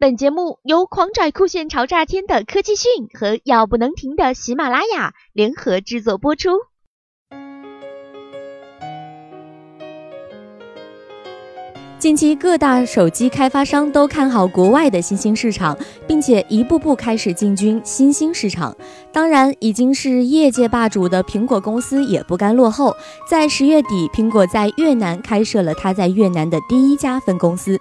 本节目由狂拽酷炫潮炸天的科技讯和要不能停的喜马拉雅联合制作播出。近期各大手机开发商都看好国外的新兴市场，并且一步步开始进军新兴市场。当然，已经是业界霸主的苹果公司也不甘落后，在十月底，苹果在越南开设了它在越南的第一家分公司。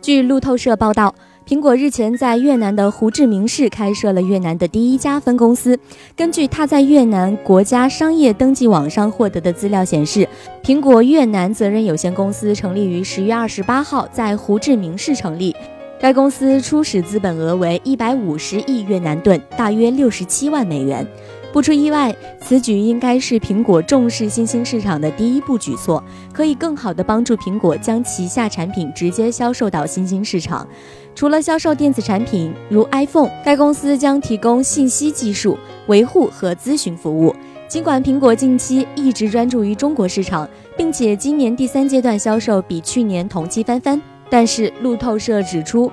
据路透社报道。苹果日前在越南的胡志明市开设了越南的第一家分公司。根据他在越南国家商业登记网上获得的资料显示，苹果越南责任有限公司成立于十月二十八号，在胡志明市成立。该公司初始资本额为一百五十亿越南盾，大约六十七万美元。不出意外，此举应该是苹果重视新兴市场的第一步举措，可以更好地帮助苹果将旗下产品直接销售到新兴市场。除了销售电子产品，如 iPhone，该公司将提供信息技术维护和咨询服务。尽管苹果近期一直专注于中国市场，并且今年第三阶段销售比去年同期翻番，但是路透社指出。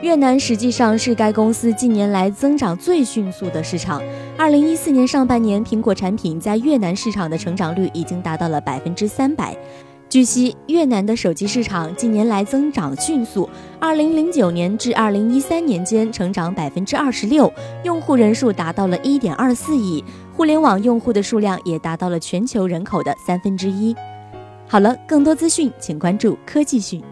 越南实际上是该公司近年来增长最迅速的市场。二零一四年上半年，苹果产品在越南市场的成长率已经达到了百分之三百。据悉，越南的手机市场近年来增长迅速，二零零九年至二零一三年间成长百分之二十六，用户人数达到了一点二四亿，互联网用户的数量也达到了全球人口的三分之一。好了，更多资讯请关注科技讯。